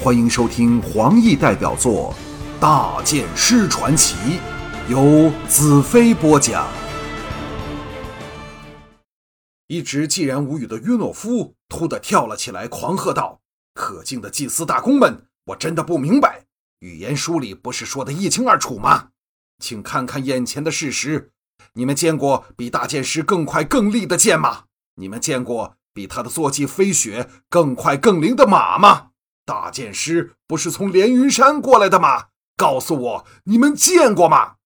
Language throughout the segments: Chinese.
欢迎收听黄奕代表作《大剑师传奇》，由子飞播讲。一直寂然无语的约诺夫突地跳了起来，狂喝道：“可敬的祭司大公们，我真的不明白，语言书里不是说的一清二楚吗？请看看眼前的事实，你们见过比大剑师更快更利的剑吗？你们见过？”比他的坐骑飞雪更快更灵的马吗？大剑师不是从连云山过来的吗？告诉我，你们见过吗？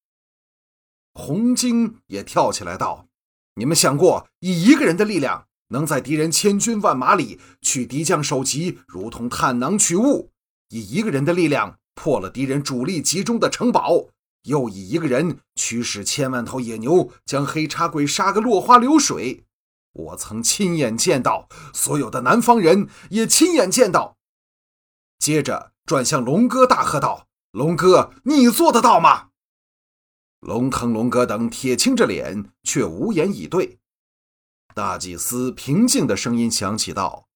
红巾也跳起来道：“你们想过，以一个人的力量，能在敌人千军万马里取敌将首级，如同探囊取物；以一个人的力量破了敌人主力集中的城堡，又以一个人驱使千万头野牛，将黑叉鬼杀个落花流水。”我曾亲眼见到，所有的南方人也亲眼见到。接着转向龙哥，大喝道：“龙哥，你做得到吗？”龙腾、龙哥等铁青着脸，却无言以对。大祭司平静的声音响起道：“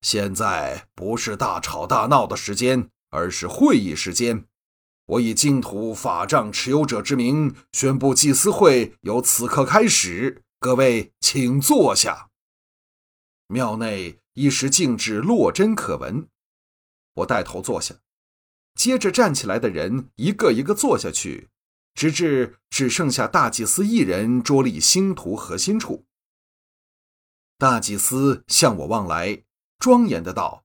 现在不是大吵大闹的时间，而是会议时间。我以净土法杖持有者之名，宣布祭司会由此刻开始。”各位，请坐下。庙内一时静止，落针可闻。我带头坐下，接着站起来的人一个一个坐下去，直至只剩下大祭司一人桌立星图核心处。大祭司向我望来，庄严的道：“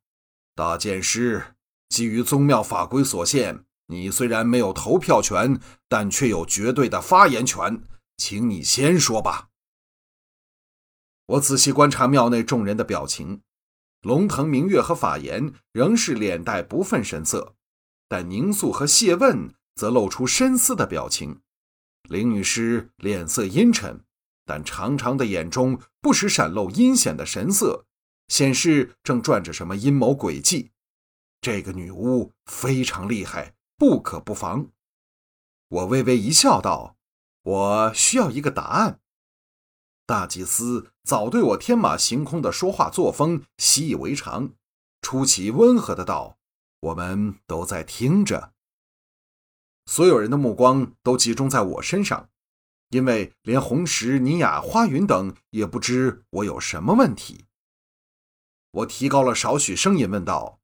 大剑师，基于宗庙法规所限，你虽然没有投票权，但却有绝对的发言权，请你先说吧。”我仔细观察庙内众人的表情，龙腾、明月和法言仍是脸带不忿神色，但宁肃和谢问则露出深思的表情。林女士脸色阴沉，但长长的眼中不时闪露阴险的神色，显示正转着什么阴谋诡计。这个女巫非常厉害，不可不防。我微微一笑，道：“我需要一个答案。”大祭司早对我天马行空的说话作风习以为常，出奇温和的道：“我们都在听着。”所有人的目光都集中在我身上，因为连红石、尼雅、花云等也不知我有什么问题。我提高了少许声音问道：“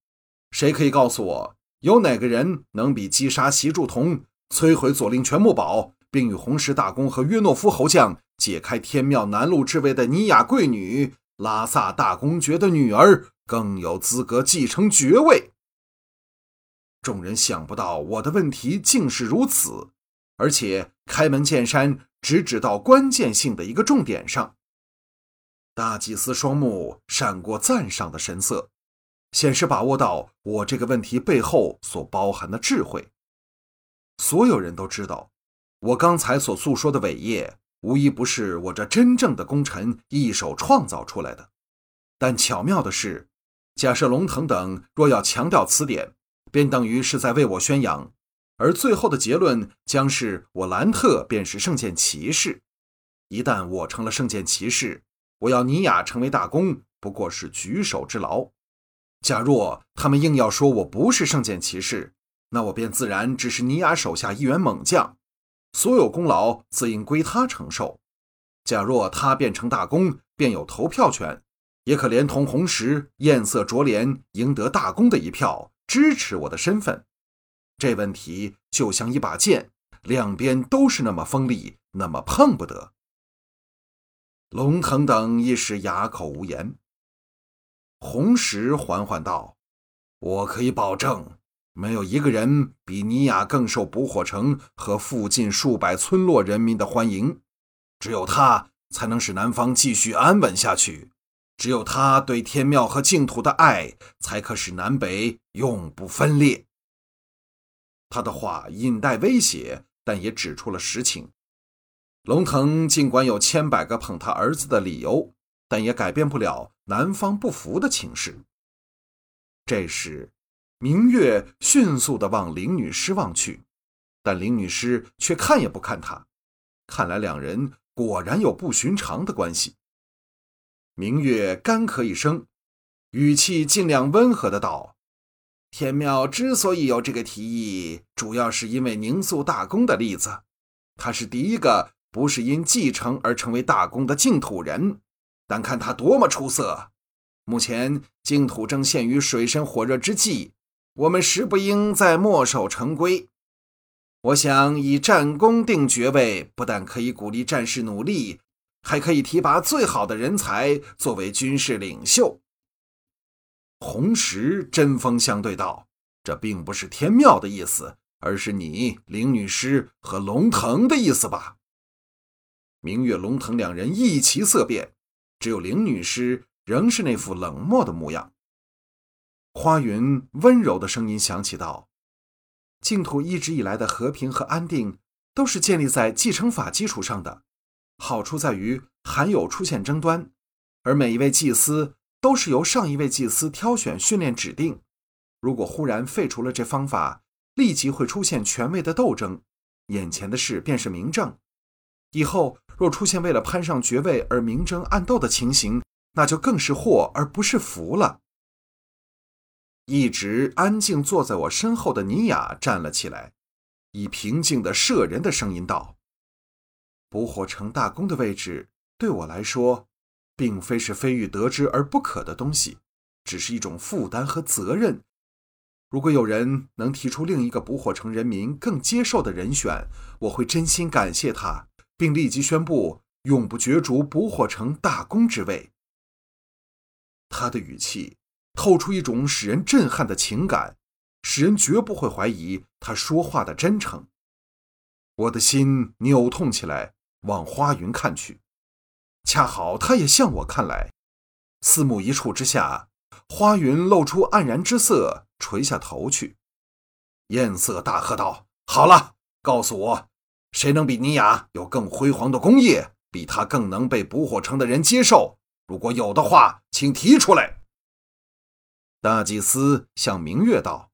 谁可以告诉我，有哪个人能比击杀习祝同、摧毁左令全木堡，并与红石大公和约诺夫侯将？”解开天庙南路之位的尼雅贵女拉萨大公爵的女儿更有资格继承爵位。众人想不到我的问题竟是如此，而且开门见山，直指到关键性的一个重点上。大祭司双目闪过赞赏的神色，显示把握到我这个问题背后所包含的智慧。所有人都知道，我刚才所诉说的伟业。无一不是我这真正的功臣一手创造出来的，但巧妙的是，假设龙腾等若要强调此点，便等于是在为我宣扬，而最后的结论将是我兰特便是圣剑骑士。一旦我成了圣剑骑士，我要尼雅成为大功不过是举手之劳。假若他们硬要说我不是圣剑骑士，那我便自然只是尼雅手下一员猛将。所有功劳自应归他承受。假若他变成大功，便有投票权，也可连同红石艳色卓怜赢得大功的一票，支持我的身份。这问题就像一把剑，两边都是那么锋利，那么碰不得。龙腾等一时哑口无言。红石缓缓道：“我可以保证。”没有一个人比尼雅更受捕火城和附近数百村落人民的欢迎，只有他才能使南方继续安稳下去，只有他对天庙和净土的爱，才可使南北永不分裂。他的话隐带威胁，但也指出了实情。龙腾尽管有千百个捧他儿子的理由，但也改变不了南方不服的情势。这时。明月迅速地往林女士望去，但林女士却看也不看他。看来两人果然有不寻常的关系。明月干咳一声，语气尽量温和的道：“天庙之所以有这个提议，主要是因为宁肃大公的例子。他是第一个不是因继承而成为大公的净土人，但看他多么出色。目前净土正陷于水深火热之际，我们实不应再墨守成规。我想以战功定爵位，不但可以鼓励战士努力，还可以提拔最好的人才作为军事领袖。红石针锋相对道：“这并不是天庙的意思，而是你林女士和龙腾的意思吧？”明月、龙腾两人一齐色变，只有林女士仍是那副冷漠的模样。花云温柔的声音响起道：“净土一直以来的和平和安定，都是建立在继承法基础上的。好处在于罕有出现争端，而每一位祭司。”都是由上一位祭司挑选、训练、指定。如果忽然废除了这方法，立即会出现权位的斗争。眼前的事便是明证。以后若出现为了攀上爵位而明争暗斗的情形，那就更是祸而不是福了。一直安静坐在我身后的尼雅站了起来，以平静的摄人的声音道：“捕火城大公的位置，对我来说。”并非是非欲得之而不可的东西，只是一种负担和责任。如果有人能提出另一个捕火城人民更接受的人选，我会真心感谢他，并立即宣布永不角逐捕火城大公之位。他的语气透出一种使人震撼的情感，使人绝不会怀疑他说话的真诚。我的心扭痛起来，往花云看去。恰好他也向我看来，四目一触之下，花云露出黯然之色，垂下头去，艳色大喝道：“好了，告诉我，谁能比尼雅有更辉煌的功业，比他更能被捕火城的人接受？如果有的话，请提出来。”大祭司向明月道：“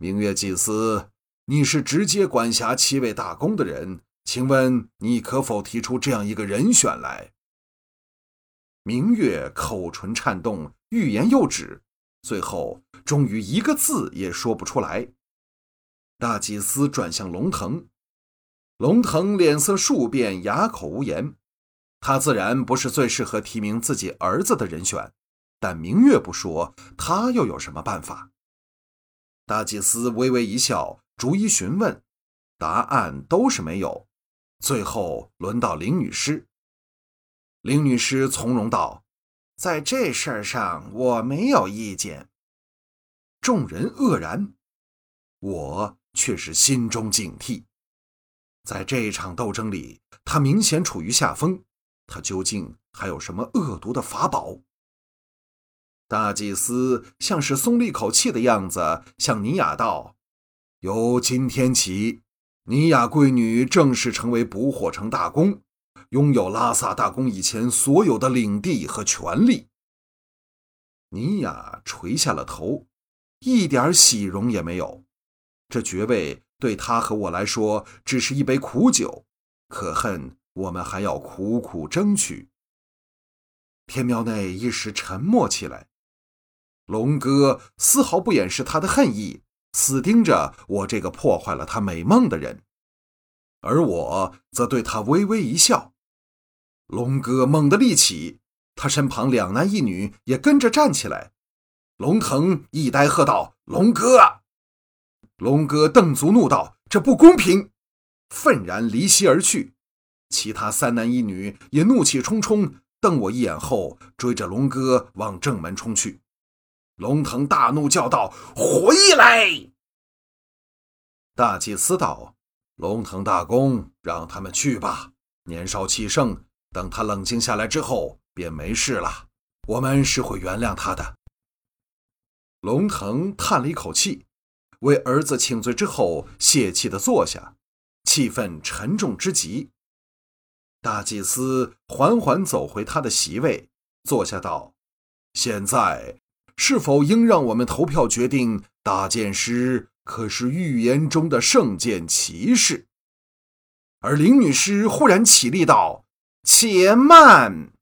明月祭司，你是直接管辖七位大公的人，请问你可否提出这样一个人选来？”明月口唇颤动，欲言又止，最后终于一个字也说不出来。大祭司转向龙腾，龙腾脸色数变，哑口无言。他自然不是最适合提名自己儿子的人选，但明月不说，他又有什么办法？大祭司微微一笑，逐一询问，答案都是没有。最后轮到林女士。林女士从容道：“在这事儿上，我没有意见。”众人愕然，我却是心中警惕。在这场斗争里，他明显处于下风。他究竟还有什么恶毒的法宝？大祭司像是松了一口气的样子，向尼雅道：“由今天起，尼雅贵女正式成为捕火城大公。”拥有拉萨大公以前所有的领地和权利。尼雅垂下了头，一点喜容也没有。这爵位对他和我来说只是一杯苦酒，可恨我们还要苦苦争取。天庙内一时沉默起来。龙哥丝毫不掩饰他的恨意，死盯着我这个破坏了他美梦的人，而我则对他微微一笑。龙哥猛地立起，他身旁两男一女也跟着站起来。龙腾一呆，喝道：“龙哥！”龙哥瞪足怒道：“这不公平！”愤然离席而去。其他三男一女也怒气冲冲，瞪我一眼后，追着龙哥往正门冲去。龙腾大怒，叫道：“回来！”大祭司道：“龙腾大公，让他们去吧。年少气盛。”等他冷静下来之后，便没事了。我们是会原谅他的。龙腾叹了一口气，为儿子请罪之后，泄气的坐下，气氛沉重之极。大祭司缓缓走回他的席位，坐下道：“现在是否应让我们投票决定大剑师可是预言中的圣剑骑士？”而林女士忽然起立道。且慢。